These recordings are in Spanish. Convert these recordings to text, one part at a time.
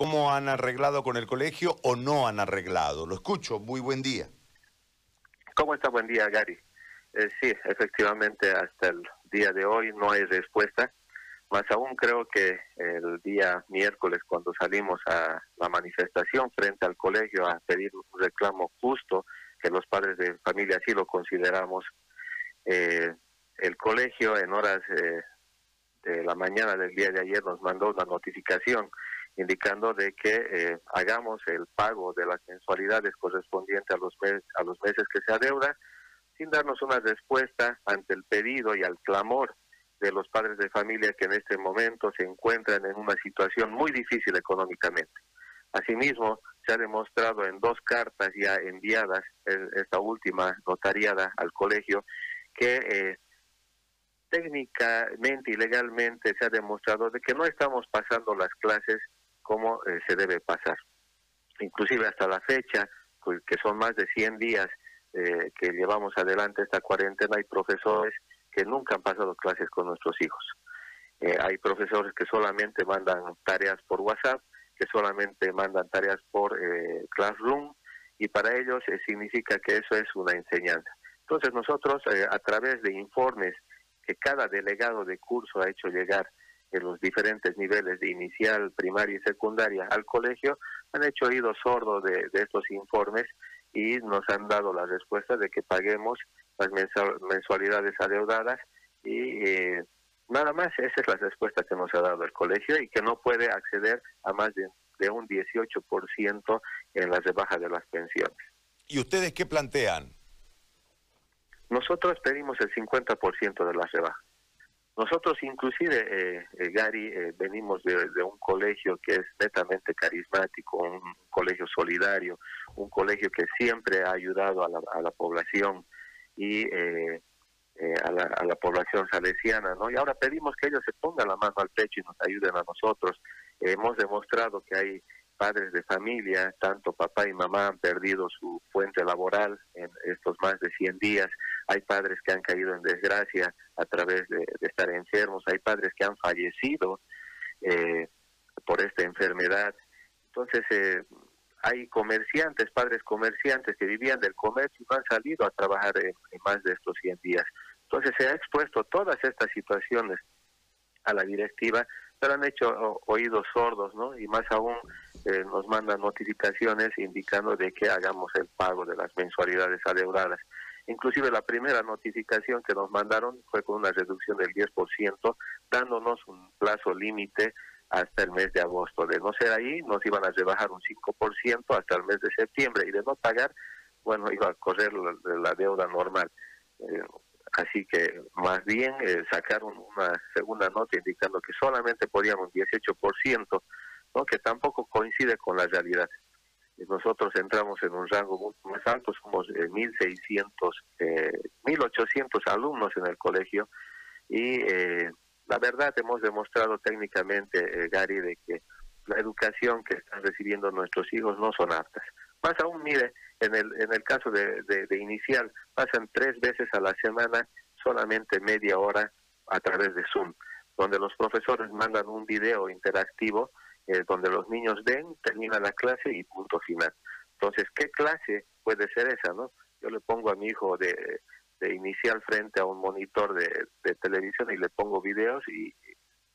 ¿Cómo han arreglado con el colegio o no han arreglado? Lo escucho, muy buen día. ¿Cómo está? Buen día, Gary. Eh, sí, efectivamente, hasta el día de hoy no hay respuesta. Más aún creo que el día miércoles, cuando salimos a la manifestación frente al colegio a pedir un reclamo justo, que los padres de familia así lo consideramos, eh, el colegio en horas eh, de la mañana del día de ayer nos mandó una notificación indicando de que eh, hagamos el pago de las mensualidades correspondientes a los, meses, a los meses que se adeuda, sin darnos una respuesta ante el pedido y al clamor de los padres de familia que en este momento se encuentran en una situación muy difícil económicamente. Asimismo, se ha demostrado en dos cartas ya enviadas, esta última notariada al colegio, que eh, técnicamente y legalmente se ha demostrado de que no estamos pasando las clases como eh, se debe pasar. Inclusive hasta la fecha, pues, que son más de 100 días eh, que llevamos adelante esta cuarentena, hay profesores que nunca han pasado clases con nuestros hijos. Eh, hay profesores que solamente mandan tareas por WhatsApp, que solamente mandan tareas por Classroom, y para ellos significa que eso es una enseñanza. Entonces nosotros, a través de informes que cada delegado de curso ha hecho llegar en los diferentes niveles de inicial, primaria y secundaria al colegio han hecho oídos sordos de, estos informes y nos han dado la respuesta de que paguemos las mensualidades adeudadas y eh, nada más esa es la respuesta que nos ha dado el colegio y que no puede acceder a más de, de un 18% en la rebaja de las pensiones. ¿Y ustedes qué plantean? Nosotros pedimos el 50% de la rebaja. Nosotros inclusive, eh, eh, Gary, eh, venimos de, un colegio que es netamente carismático, un colegio solidario, un colegio que siempre ha ayudado a la, población y a, la, población salesiana, ¿no? Y ahora pedimos que ellos se pongan la mano al pecho y nos ayuden a nosotros. hemos demostrado que hay padres de familia, tanto papá y mamá han perdido su fuente laboral en estos más de 100 días hay padres que han caído en desgracia a través de, estar enfermos, hay padres que han fallecido eh, por esta enfermedad. Entonces, eh, hay comerciantes, padres comerciantes que vivían del comercio y no han salido a trabajar en, más de estos 100 días. Entonces, se ha expuesto todas estas situaciones a la directiva, pero han hecho oídos sordos, ¿no? Y más aún eh, nos mandan notificaciones indicando de que hagamos el pago de las mensualidades adeudadas. Inclusive la primera notificación que nos mandaron fue con una reducción del 10%, dándonos un plazo límite hasta el mes de agosto. De no ser ahí, nos iban a rebajar un 5% hasta el mes de septiembre y de no pagar, bueno, iba a correr la, deuda normal. Eh, así que más bien eh, sacaron una segunda nota indicando que solamente podíamos un 18%, ¿no? que tampoco coincide con la realidad nosotros entramos en un rango mucho más alto, somos 1.600, eh, 1.800 eh, alumnos en el colegio y eh, la verdad hemos demostrado técnicamente, Gary, de que la educación que están recibiendo nuestros hijos no son aptas. Más aún, mire, en el, en el caso de, de inicial, pasan tres veces a la semana solamente media hora a través de Zoom, donde los profesores mandan un video interactivo eh, donde los niños ven, termina la clase y punto final. Entonces, ¿qué clase puede ser esa, no? Yo le pongo a mi hijo de, de inicial frente a un monitor de, televisión y le pongo videos y,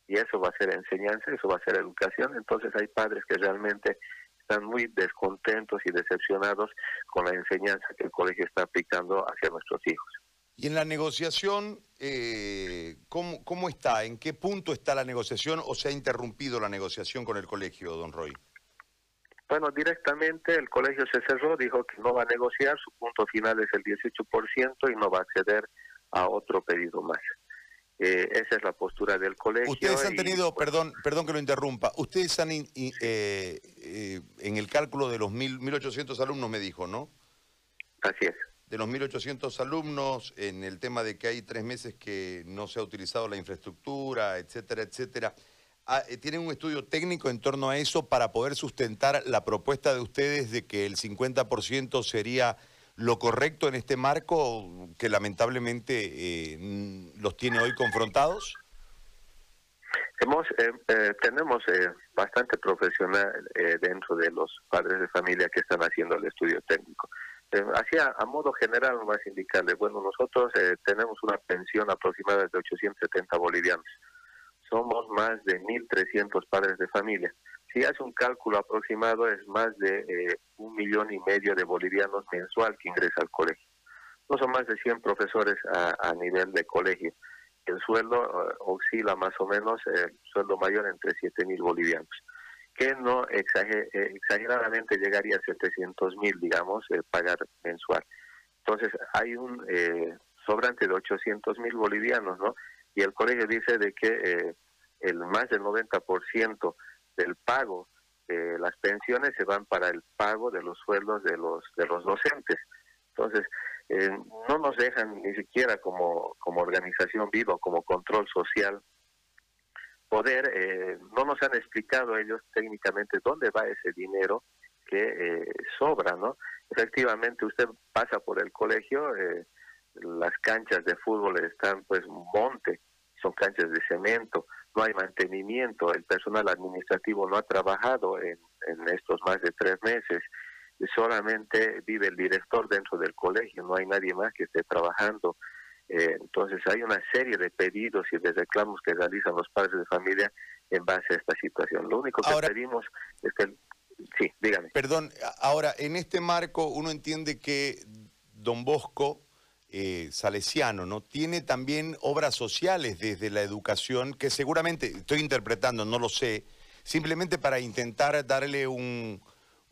y eso va a ser enseñanza, eso va a ser educación. Entonces hay padres que realmente están muy descontentos y decepcionados con la enseñanza que el colegio está aplicando hacia nuestros hijos. Y en la negociación, eh, ¿cómo, ¿cómo está? ¿En qué punto está la negociación o se ha interrumpido la negociación con el colegio, don Roy? Bueno, directamente el colegio se cerró, dijo que no va a negociar, su punto final es el 18% y no va a acceder a otro pedido más. Eh, esa es la postura del colegio. Ustedes han tenido, perdón, perdón que lo interrumpa, ustedes han, eh, eh, en el cálculo de los mil, 1.800 alumnos me dijo, ¿no? Así es de los 1.800 alumnos, en el tema de que hay tres meses que no se ha utilizado la infraestructura, etcétera, etcétera. Ah, eh, ¿Tienen un estudio técnico en torno a eso para poder sustentar la propuesta de ustedes de que el 50% sería lo correcto en este marco que lamentablemente eh, los tiene hoy confrontados? Hemos, eh, eh, tenemos bastante profesional dentro de los padres de familia que están haciendo el estudio técnico. Así a, modo general, más indicarle, bueno, nosotros tenemos una pensión aproximada de 870 bolivianos. Somos más de 1.300 padres de familia. Si hace un cálculo aproximado, es más de un millón y medio de bolivianos mensual que ingresa al colegio. No son más de 100 profesores a nivel de colegio el sueldo eh, oscila más o menos el sueldo mayor entre 7 mil bolivianos, que no eh, exageradamente llegaría a 700 mil, digamos, eh, pagar mensual. Entonces hay un sobrante de 800 mil bolivianos, ¿no? Y el colegio dice de que el más del 90% del pago de las pensiones se van para el pago de los sueldos de los de los docentes. Entonces, eh, no nos dejan ni siquiera como, como organización viva, como control social, poder, eh, no nos han explicado ellos técnicamente dónde va ese dinero que eh, sobra, ¿no? Efectivamente, usted pasa por el colegio, las canchas de fútbol están pues monte, son canchas de cemento, no hay mantenimiento, el personal administrativo no ha trabajado en, en estos más de tres meses, solamente vive el director dentro del colegio, no hay nadie más que esté trabajando. Eh, entonces hay una serie de pedidos y de reclamos que realizan los padres de familia en base a esta situación. Lo único que pedimos es que... Sí, dígame. Perdón, ahora, en este marco uno entiende que don Bosco eh, Salesiano, ¿no? Tiene también obras sociales desde la educación que seguramente, estoy interpretando, no lo sé, simplemente para intentar darle un,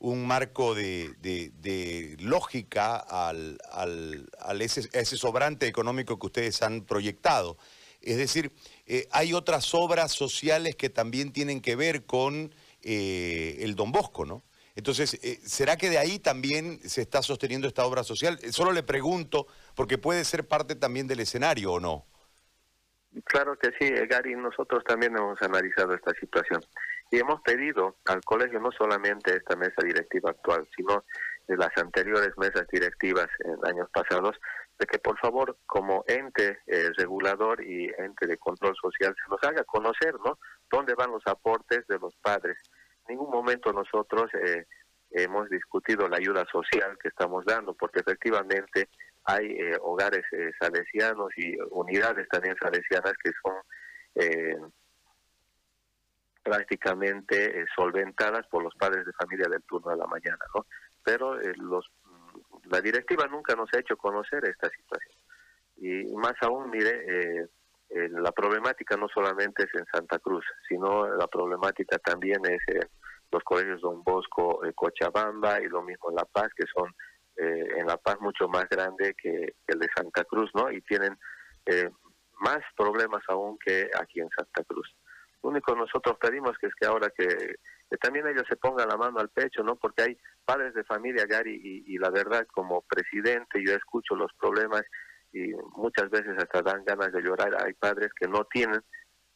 un marco de, lógica al, al, ese, ese, sobrante económico que ustedes han proyectado. Es decir, eh, hay otras obras sociales que también tienen que ver con eh, el Don Bosco, ¿no? Entonces, eh, ¿será que de ahí también se está sosteniendo esta obra social? Solo le pregunto, porque puede ser parte también del escenario, ¿o no? Claro que sí, Gary, nosotros también hemos analizado esta situación. Y hemos pedido al colegio no solamente esta mesa directiva actual, sino de las anteriores mesas directivas en años pasados, de que por favor como ente eh, regulador y ente de control social se nos haga conocer, ¿no? ¿Dónde van los aportes de los padres? En ningún momento nosotros eh, hemos discutido la ayuda social que estamos dando, porque efectivamente hay eh, hogares salesianos y unidades también salesianas que son prácticamente eh, solventadas por los padres de familia del turno de la mañana, ¿no? Pero eh, los, mm, la directiva nunca nos ha hecho conocer esta situación. Y más aún, mire, eh, la problemática no solamente es en Santa Cruz, sino la problemática también es en los colegios Don Bosco, Cochabamba y lo mismo en La Paz, que son en La Paz mucho más grande que, el de Santa Cruz, ¿no? Y tienen más problemas aún que aquí en Santa Cruz. Único nosotros pedimos que es que ahora que, también ellos se pongan la mano al pecho, ¿no? Porque hay padres de familia, Gary, y, la verdad, como presidente, yo escucho los problemas y muchas veces hasta dan ganas de llorar. Hay padres que no tienen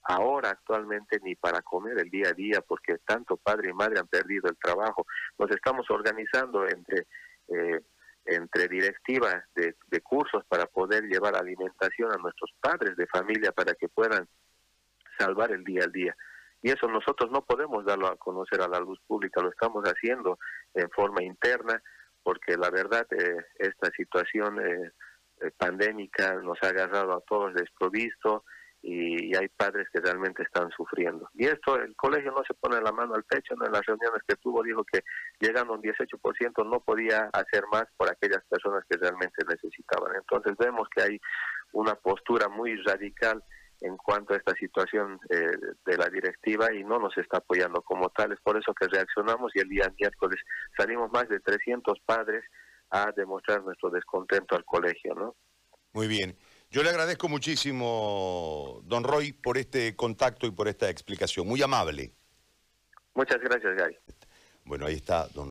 ahora actualmente ni para comer el día a día porque tanto padre y madre han perdido el trabajo. Nos estamos organizando entre eh, entre directivas de cursos para poder llevar alimentación a nuestros padres de familia para que puedan salvar el día al día. Y eso nosotros no podemos darlo a conocer a la luz pública, lo estamos haciendo en forma interna, porque la verdad eh, esta situación eh, eh, pandémica nos ha agarrado a todos desprovisto y, hay padres que realmente están sufriendo. Y esto, el colegio no se pone la mano al pecho, en las reuniones que tuvo dijo que llegando a un 18% no podía hacer más por aquellas personas que realmente necesitaban. Entonces vemos que hay una postura muy radical en cuanto a esta situación eh, de la directiva y no nos está apoyando como tal. Es por eso que reaccionamos y el día miércoles salimos más de 300 padres a demostrar nuestro descontento al colegio, ¿no? Muy bien. Yo le agradezco muchísimo, don Roy, por este contacto y por esta explicación. Muy amable. Muchas gracias, Gary. Bueno, ahí está don